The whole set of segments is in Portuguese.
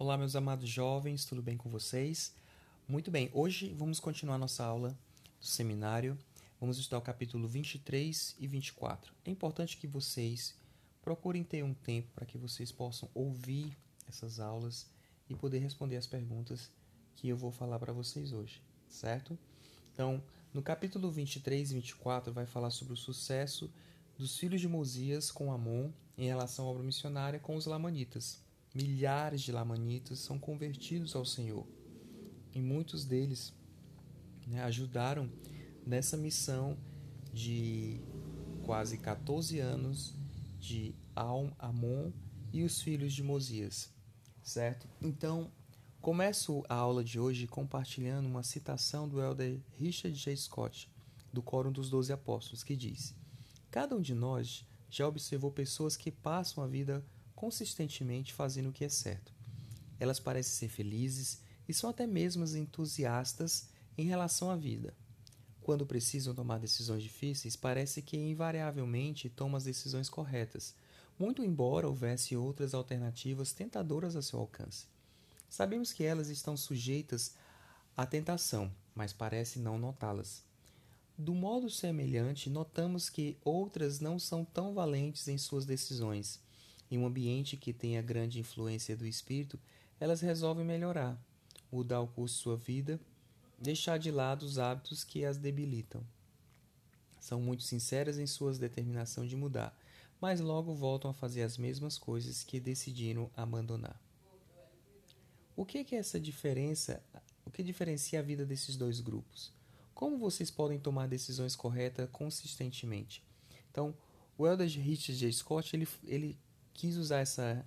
Olá, meus amados jovens, tudo bem com vocês? Muito bem, hoje vamos continuar nossa aula do seminário. Vamos estudar o capítulo 23 e 24. É importante que vocês procurem ter um tempo para que vocês possam ouvir essas aulas e poder responder as perguntas que eu vou falar para vocês hoje, certo? Então, no capítulo 23 e 24 vai falar sobre o sucesso dos filhos de Mosias com Amon em relação à obra missionária com os lamanitas milhares de lamanitas são convertidos ao Senhor. E muitos deles né, ajudaram nessa missão de quase 14 anos de Amon e os filhos de Mosias, certo? Então, começo a aula de hoje compartilhando uma citação do elder Richard J. Scott, do Quórum dos Doze Apóstolos, que diz: Cada um de nós já observou pessoas que passam a vida consistentemente fazendo o que é certo. Elas parecem ser felizes e são até mesmo entusiastas em relação à vida. Quando precisam tomar decisões difíceis, parece que invariavelmente tomam as decisões corretas, muito embora houvesse outras alternativas tentadoras a seu alcance. Sabemos que elas estão sujeitas à tentação, mas parece não notá-las. Do modo semelhante, notamos que outras não são tão valentes em suas decisões em um ambiente que tenha grande influência do espírito, elas resolvem melhorar, mudar o curso de sua vida, deixar de lado os hábitos que as debilitam. São muito sinceras em sua determinação de mudar, mas logo voltam a fazer as mesmas coisas que decidiram abandonar. O que é essa diferença? O que diferencia a vida desses dois grupos? Como vocês podem tomar decisões corretas consistentemente? Então, o Elder Richard J. Scott ele, ele quis usar essa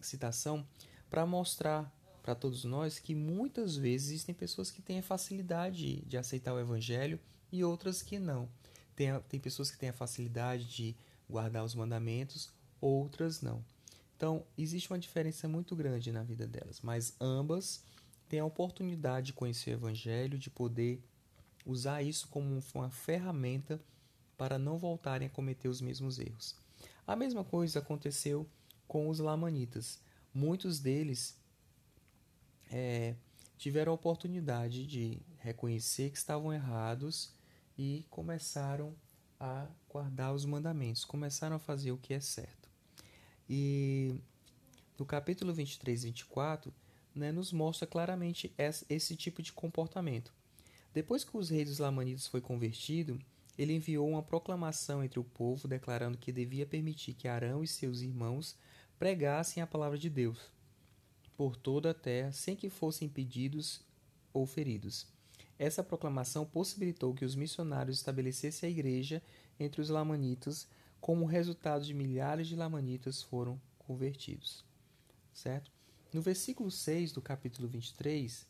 citação para mostrar para todos nós que muitas vezes existem pessoas que têm facilidade de aceitar o evangelho e outras que não. Tem, tem pessoas que têm a facilidade de guardar os mandamentos, outras não. Então, existe uma diferença muito grande na vida delas, mas ambas têm a oportunidade de conhecer o evangelho, de poder usar isso como uma ferramenta para não voltarem a cometer os mesmos erros. A mesma coisa aconteceu com os lamanitas. Muitos deles é, tiveram a oportunidade de reconhecer que estavam errados e começaram a guardar os mandamentos, começaram a fazer o que é certo. E no capítulo 23 e 24, né, nos mostra claramente esse tipo de comportamento. Depois que os reis dos Lamanitas foi convertido, ele enviou uma proclamação entre o povo declarando que devia permitir que Arão e seus irmãos pregassem a palavra de Deus por toda a terra sem que fossem impedidos ou feridos. Essa proclamação possibilitou que os missionários estabelecessem a igreja entre os lamanitas, como resultado de milhares de lamanitas foram convertidos. Certo? No versículo 6 do capítulo 23,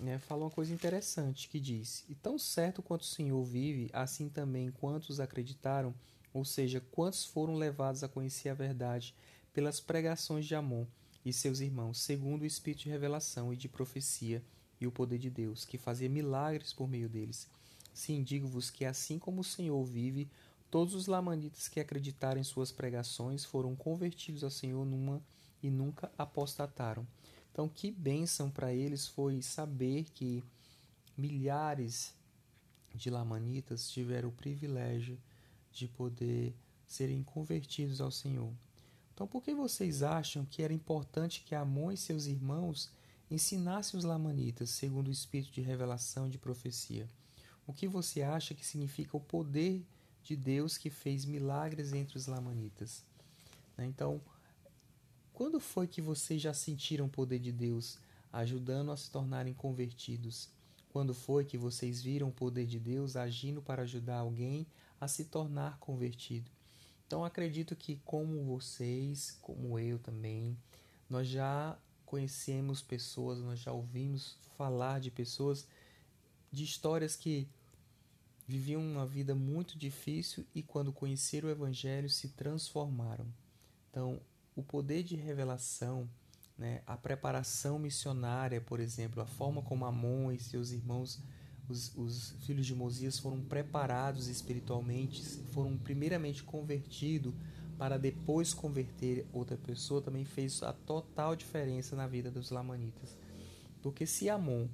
né, fala uma coisa interessante que diz: E tão certo quanto o Senhor vive, assim também quantos acreditaram, ou seja, quantos foram levados a conhecer a verdade pelas pregações de Amon e seus irmãos, segundo o espírito de revelação e de profecia e o poder de Deus, que fazia milagres por meio deles. Sim, digo-vos que assim como o Senhor vive, todos os lamanitas que acreditaram em suas pregações foram convertidos ao Senhor numa e nunca apostataram. Então, que bênção para eles foi saber que milhares de lamanitas tiveram o privilégio de poder serem convertidos ao Senhor. Então, por que vocês acham que era importante que Amon e seus irmãos ensinassem os lamanitas segundo o espírito de revelação e de profecia? O que você acha que significa o poder de Deus que fez milagres entre os lamanitas? Né? Então, quando foi que vocês já sentiram o poder de Deus ajudando a se tornarem convertidos? Quando foi que vocês viram o poder de Deus agindo para ajudar alguém a se tornar convertido? Então acredito que como vocês, como eu também, nós já conhecemos pessoas, nós já ouvimos falar de pessoas de histórias que viviam uma vida muito difícil e quando conheceram o evangelho se transformaram. Então, o poder de revelação, né, a preparação missionária, por exemplo, a forma como Amon e seus irmãos, os, os filhos de Mosias, foram preparados espiritualmente, foram primeiramente convertidos para depois converter outra pessoa também fez a total diferença na vida dos lamanitas. Porque se Amon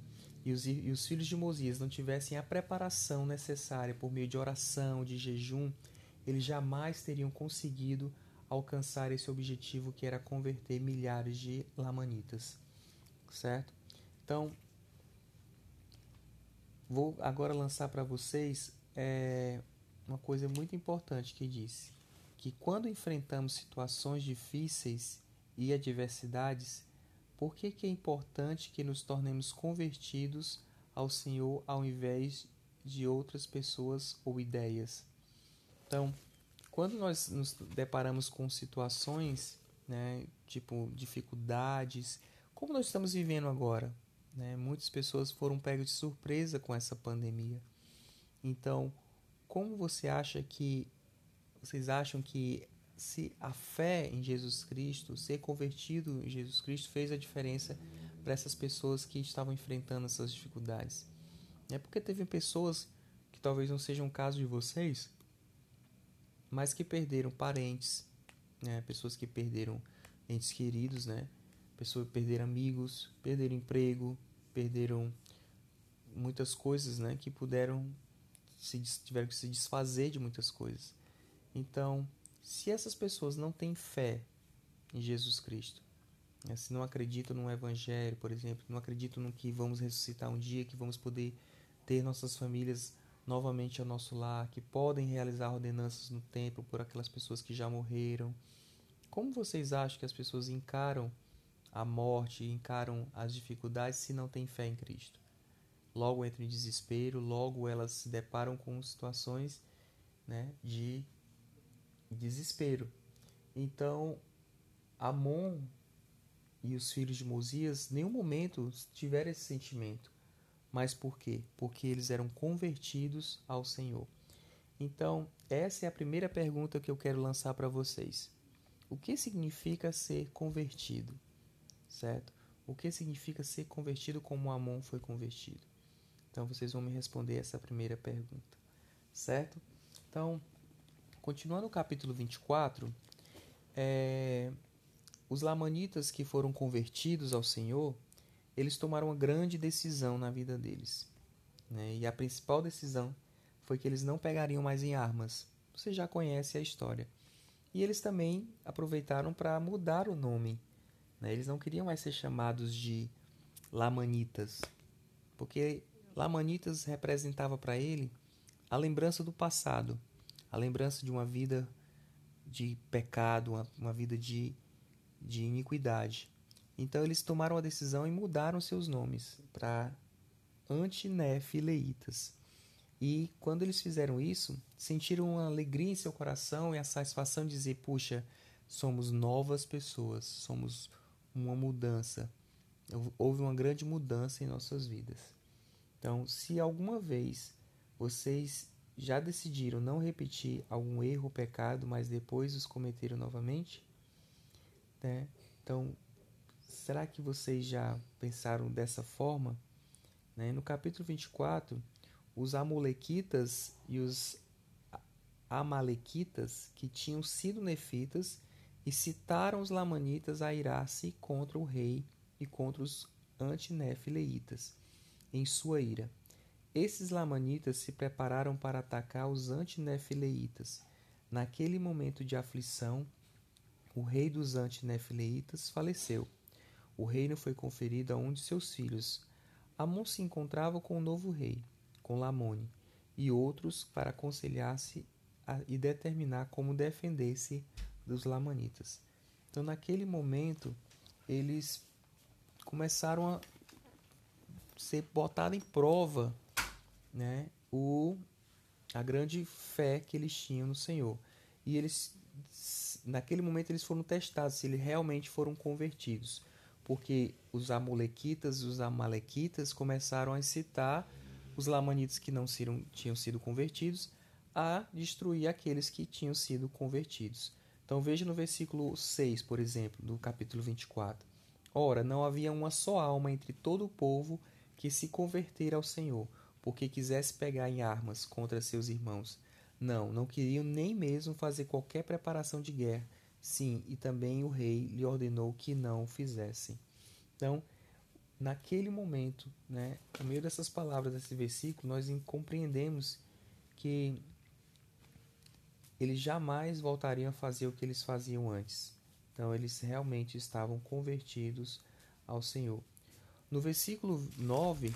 e os, e os filhos de Mosias não tivessem a preparação necessária por meio de oração, de jejum, eles jamais teriam conseguido alcançar esse objetivo que era converter milhares de lamanitas, certo? Então, vou agora lançar para vocês é, uma coisa muito importante que disse que quando enfrentamos situações difíceis e adversidades, por que, que é importante que nos tornemos convertidos ao Senhor ao invés de outras pessoas ou ideias? Então, quando nós nos deparamos com situações, né, tipo dificuldades, como nós estamos vivendo agora, né, muitas pessoas foram pegas de surpresa com essa pandemia. Então, como você acha que vocês acham que se a fé em Jesus Cristo, ser convertido em Jesus Cristo, fez a diferença para essas pessoas que estavam enfrentando essas dificuldades. É porque teve pessoas que talvez não sejam o caso de vocês, mas que perderam parentes, né? pessoas que perderam entes queridos, né? pessoas que perderam amigos, perderam emprego, perderam muitas coisas, né? que puderam se tiveram que se desfazer de muitas coisas. Então, se essas pessoas não têm fé em Jesus Cristo, né, se não acreditam no Evangelho, por exemplo, não acreditam no que vamos ressuscitar um dia, que vamos poder ter nossas famílias novamente ao nosso lar, que podem realizar ordenanças no templo por aquelas pessoas que já morreram. Como vocês acham que as pessoas encaram a morte, encaram as dificuldades se não têm fé em Cristo? Logo entram em desespero, logo elas se deparam com situações né, de desespero. Então, Amon e os filhos de Mosias, nenhum momento tiveram esse sentimento. Mas por quê? Porque eles eram convertidos ao Senhor. Então, essa é a primeira pergunta que eu quero lançar para vocês. O que significa ser convertido? Certo? O que significa ser convertido como Amon foi convertido? Então, vocês vão me responder essa primeira pergunta. Certo? Então, Continuando o capítulo 24, é, os lamanitas que foram convertidos ao Senhor, eles tomaram uma grande decisão na vida deles. Né? E a principal decisão foi que eles não pegariam mais em armas. Você já conhece a história. E eles também aproveitaram para mudar o nome. Né? Eles não queriam mais ser chamados de Lamanitas, porque Lamanitas representava para ele a lembrança do passado a lembrança de uma vida de pecado, uma, uma vida de, de iniquidade. Então eles tomaram a decisão e mudaram seus nomes para antinefileitas. E quando eles fizeram isso, sentiram uma alegria em seu coração e a satisfação de dizer: puxa, somos novas pessoas, somos uma mudança. Houve uma grande mudança em nossas vidas. Então, se alguma vez vocês já decidiram não repetir algum erro ou pecado, mas depois os cometeram novamente? Né? Então, será que vocês já pensaram dessa forma? Né? No capítulo 24, os Amolequitas e os Amalequitas, que tinham sido nefitas, e citaram os Lamanitas a irar-se contra o rei e contra os antinefileitas em sua ira. Esses lamanitas se prepararam para atacar os antinefileitas. Naquele momento de aflição, o rei dos antinefileitas faleceu. O reino foi conferido a um de seus filhos. Amon se encontrava com o novo rei, com Lamone, e outros para aconselhar-se e determinar como defender-se dos lamanitas. Então, naquele momento, eles começaram a ser botados em prova né, o, a grande fé que eles tinham no Senhor. E eles, naquele momento, eles foram testados se eles realmente foram convertidos. Porque os amolequitas e os amalequitas começaram a incitar os lamanitas que não tinham sido convertidos a destruir aqueles que tinham sido convertidos. Então veja no versículo 6, por exemplo, do capítulo 24. Ora, não havia uma só alma entre todo o povo que se convertera ao Senhor, porque quisesse pegar em armas contra seus irmãos. Não, não queriam nem mesmo fazer qualquer preparação de guerra. Sim, e também o rei lhe ordenou que não o fizessem. Então, naquele momento, né, no meio dessas palavras desse versículo, nós compreendemos que eles jamais voltariam a fazer o que eles faziam antes. Então, eles realmente estavam convertidos ao Senhor. No versículo 9,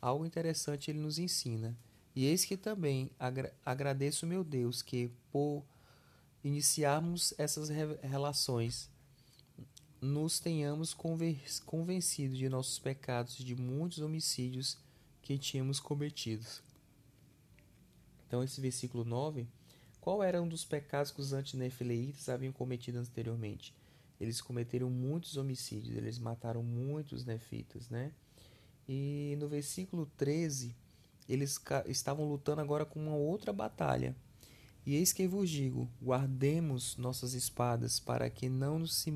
algo interessante ele nos ensina. E eis que também agra agradeço, meu Deus, que por iniciarmos essas re relações, nos tenhamos convencido de nossos pecados e de muitos homicídios que tínhamos cometidos. Então, esse versículo 9 qual era um dos pecados que os antinefileitas haviam cometido anteriormente? Eles cometeram muitos homicídios, eles mataram muitos nefitas, né? E no versículo 13, eles estavam lutando agora com uma outra batalha. E eis que vos digo: guardemos nossas espadas, para que não se,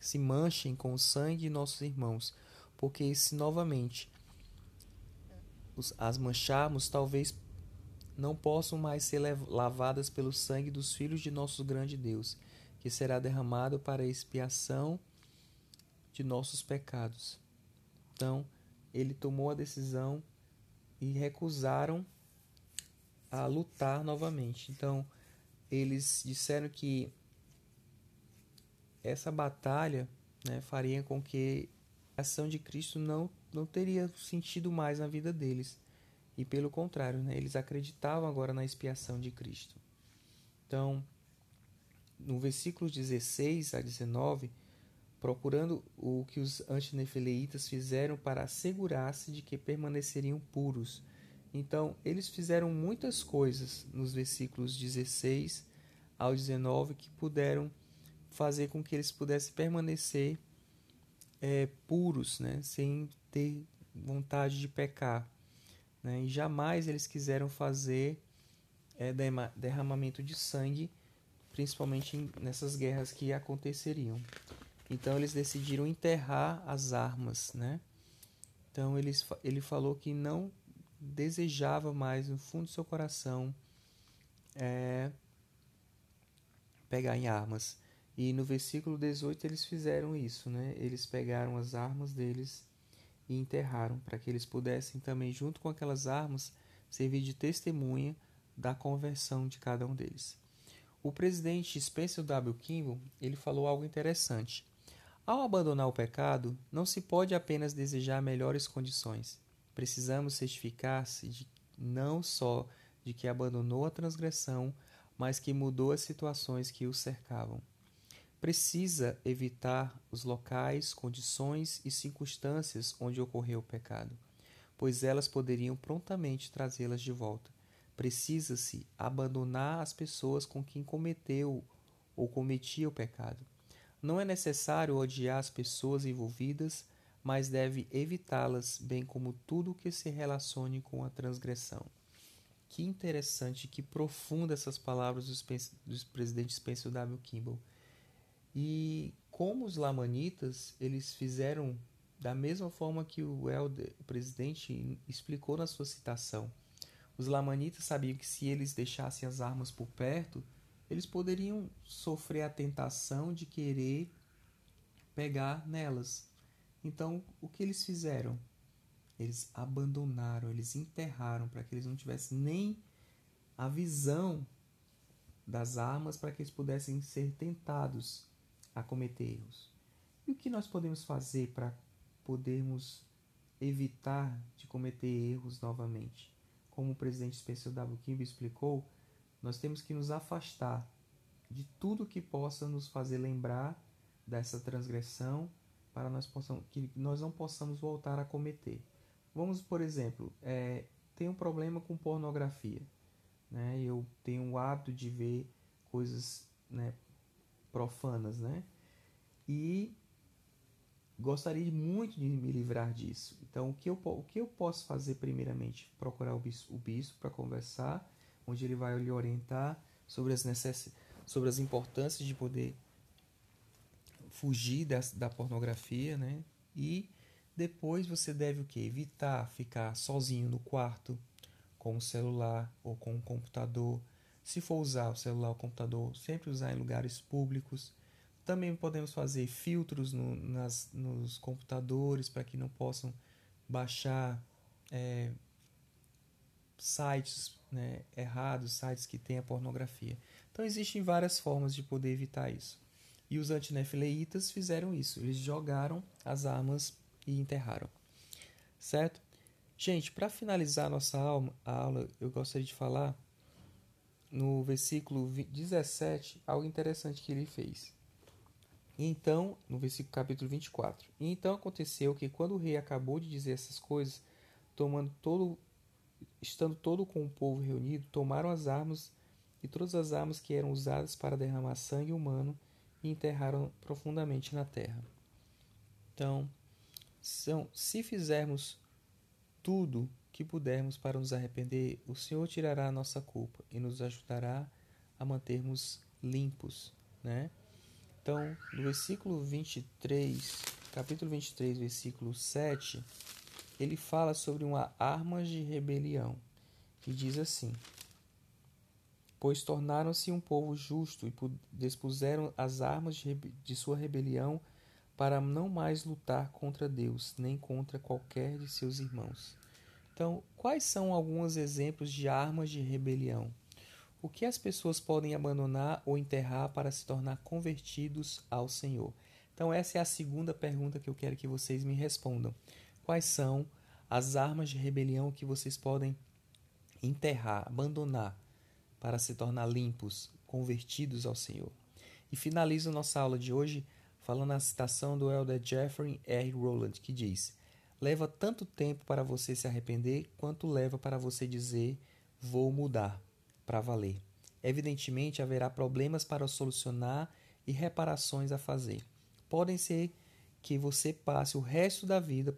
se manchem com o sangue de nossos irmãos, porque se novamente as mancharmos, talvez não possam mais ser lavadas pelo sangue dos filhos de nosso grande Deus, que será derramado para expiação de nossos pecados. Então, ele tomou a decisão e recusaram a lutar novamente. Então, eles disseram que essa batalha né, faria com que a ação de Cristo não, não teria sentido mais na vida deles. E pelo contrário, né, eles acreditavam agora na expiação de Cristo. Então, no versículo 16 a 19, procurando o que os antinefileitas fizeram para assegurar-se de que permaneceriam puros. Então, eles fizeram muitas coisas nos versículos 16 ao 19 que puderam fazer com que eles pudessem permanecer é, puros, né, sem ter vontade de pecar. Né? E jamais eles quiseram fazer é, derramamento de sangue, principalmente nessas guerras que aconteceriam. Então eles decidiram enterrar as armas, né? Então eles, ele falou que não desejava mais no fundo do seu coração é, pegar em armas. E no versículo 18 eles fizeram isso, né? Eles pegaram as armas deles e enterraram, para que eles pudessem também, junto com aquelas armas, servir de testemunha da conversão de cada um deles. O presidente Spencer W. Kimball ele falou algo interessante. Ao abandonar o pecado, não se pode apenas desejar melhores condições. Precisamos certificar-se de não só de que abandonou a transgressão, mas que mudou as situações que o cercavam precisa evitar os locais, condições e circunstâncias onde ocorreu o pecado, pois elas poderiam prontamente trazê-las de volta. Precisa-se abandonar as pessoas com quem cometeu ou cometia o pecado. Não é necessário odiar as pessoas envolvidas, mas deve evitá-las, bem como tudo que se relacione com a transgressão. Que interessante, que profunda essas palavras do, presidente Spencer W. Kimball. E como os lamanitas, eles fizeram da mesma forma que o Elder, o presidente, explicou na sua citação. Os lamanitas sabiam que se eles deixassem as armas por perto, eles poderiam sofrer a tentação de querer pegar nelas. Então, o que eles fizeram? Eles abandonaram, eles enterraram para que eles não tivessem nem a visão das armas para que eles pudessem ser tentados a cometer erros. E o que nós podemos fazer para podermos evitar de cometer erros novamente? Como o presidente Spencer W. Kimball explicou, nós temos que nos afastar de tudo que possa nos fazer lembrar dessa transgressão para nós possamos, que nós não possamos voltar a cometer. Vamos, por exemplo, é, tem um problema com pornografia. Né? Eu tenho o hábito de ver coisas né, profanas, né? E gostaria muito de me livrar disso. Então, o que eu, o que eu posso fazer primeiramente? Procurar o bispo, bispo para conversar, onde ele vai lhe orientar sobre as necessidades, sobre as importâncias de poder fugir da, da pornografia, né? E depois você deve o que? Evitar ficar sozinho no quarto com o celular ou com o computador Se for usar o celular ou o computador, sempre usar em lugares públicos. Também podemos fazer filtros no, nas, nos computadores para que não possam baixar é, sites né, errados, sites que tenham pornografia. Então existem várias formas de poder evitar isso. E os antinefileitas fizeram isso. Eles jogaram as armas e enterraram. Certo? Gente, para finalizar nossa aula, eu gostaria de falar no versículo 17 algo interessante que ele fez. Então, no versículo capítulo 24. E então aconteceu que quando o rei acabou de dizer essas coisas, tomando todo estando todo com o povo reunido, tomaram as armas e todas as armas que eram usadas para derramar sangue humano e enterraram profundamente na terra. Então, são, se fizermos tudo que pudermos para nos arrepender, o Senhor tirará a nossa culpa e nos ajudará a mantermos limpos, né? Então, no versículo 23, capítulo 23, versículo 7, ele fala sobre uma arma de rebelião e diz assim: Pois tornaram-se um povo justo e dispuseram as armas de sua rebelião para não mais lutar contra Deus, nem contra qualquer de seus irmãos. Então, quais são alguns exemplos de armas de rebelião? O que as pessoas podem abandonar ou enterrar para se tornar convertidos ao Senhor? Então, essa é a segunda pergunta que eu quero que vocês me respondam. Quais são as armas de rebelião que vocês podem enterrar, abandonar, para se tornar limpos, convertidos ao Senhor? E finalizo nossa aula de hoje falando a citação do elder Jeffrey R. Rowland, que diz: Leva tanto tempo para você se arrepender quanto leva para você dizer: Vou mudar para valer. Evidentemente, haverá problemas para solucionar e reparações a fazer. Podem ser que você passe o resto da vida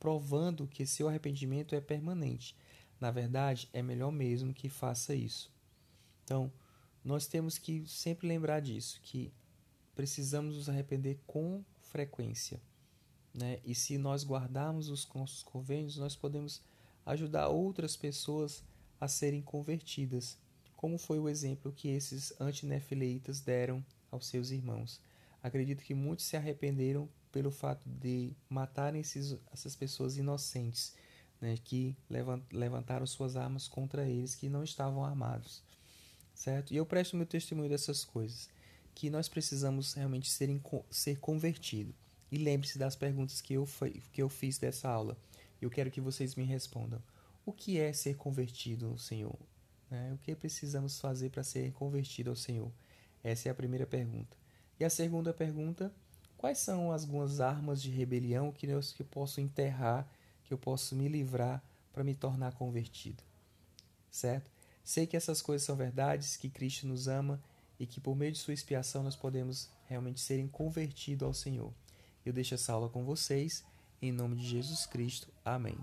provando que seu arrependimento é permanente. Na verdade, é melhor mesmo que faça isso. Então, nós temos que sempre lembrar disso, que precisamos nos arrepender com frequência. Né? E se nós guardarmos os nossos convênios, nós podemos ajudar outras pessoas a serem convertidas como foi o exemplo que esses antinefileitas deram aos seus irmãos. Acredito que muitos se arrependeram pelo fato de matarem esses, essas pessoas inocentes, né, que levantaram suas armas contra eles, que não estavam armados. Certo? E eu presto meu testemunho dessas coisas, que nós precisamos realmente ser, ser convertidos. E lembre-se das perguntas que eu, que eu fiz dessa aula. Eu quero que vocês me respondam. O que é ser convertido no Senhor? Né? O que precisamos fazer para ser convertido ao Senhor? Essa é a primeira pergunta. E a segunda pergunta: quais são algumas armas de rebelião que eu, que eu posso enterrar, que eu posso me livrar para me tornar convertido? Certo? Sei que essas coisas são verdades, que Cristo nos ama e que por meio de sua expiação nós podemos realmente serem convertidos ao Senhor. Eu deixo essa aula com vocês, em nome de Jesus Cristo. Amém.